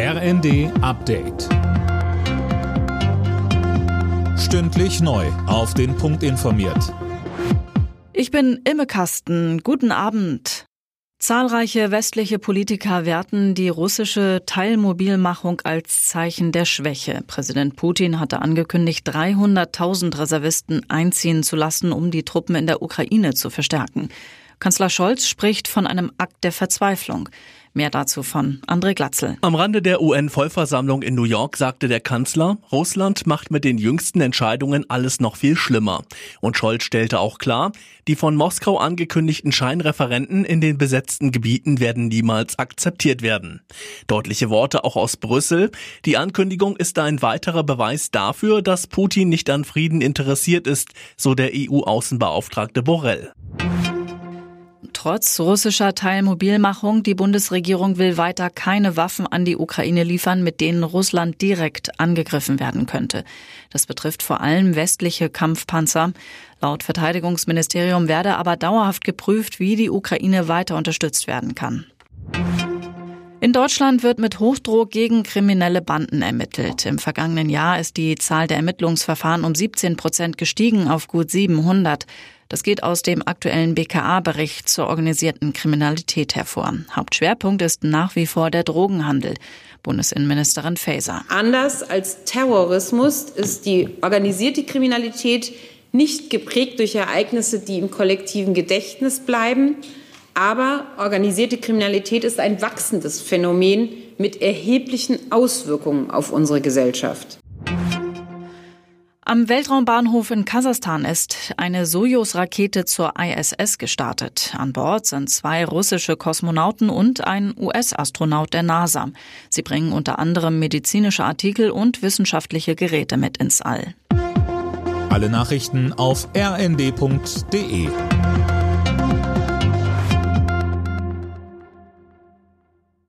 RND Update. Stündlich neu. Auf den Punkt informiert. Ich bin Imme Kasten. Guten Abend. Zahlreiche westliche Politiker werten die russische Teilmobilmachung als Zeichen der Schwäche. Präsident Putin hatte angekündigt, 300.000 Reservisten einziehen zu lassen, um die Truppen in der Ukraine zu verstärken. Kanzler Scholz spricht von einem Akt der Verzweiflung. Mehr dazu von André Glatzel. Am Rande der UN-Vollversammlung in New York sagte der Kanzler, Russland macht mit den jüngsten Entscheidungen alles noch viel schlimmer. Und Scholz stellte auch klar, die von Moskau angekündigten Scheinreferenten in den besetzten Gebieten werden niemals akzeptiert werden. Deutliche Worte auch aus Brüssel. Die Ankündigung ist ein weiterer Beweis dafür, dass Putin nicht an Frieden interessiert ist, so der EU-Außenbeauftragte Borrell. Trotz russischer Teilmobilmachung, die Bundesregierung will weiter keine Waffen an die Ukraine liefern, mit denen Russland direkt angegriffen werden könnte. Das betrifft vor allem westliche Kampfpanzer. Laut Verteidigungsministerium werde aber dauerhaft geprüft, wie die Ukraine weiter unterstützt werden kann. In Deutschland wird mit Hochdruck gegen kriminelle Banden ermittelt. Im vergangenen Jahr ist die Zahl der Ermittlungsverfahren um 17 Prozent gestiegen auf gut 700. Das geht aus dem aktuellen BKA-Bericht zur organisierten Kriminalität hervor. Hauptschwerpunkt ist nach wie vor der Drogenhandel. Bundesinnenministerin Faeser. Anders als Terrorismus ist die organisierte Kriminalität nicht geprägt durch Ereignisse, die im kollektiven Gedächtnis bleiben. Aber organisierte Kriminalität ist ein wachsendes Phänomen mit erheblichen Auswirkungen auf unsere Gesellschaft. Am Weltraumbahnhof in Kasachstan ist eine Sojus-Rakete zur ISS gestartet. An Bord sind zwei russische Kosmonauten und ein US-Astronaut der NASA. Sie bringen unter anderem medizinische Artikel und wissenschaftliche Geräte mit ins All. Alle Nachrichten auf rnd.de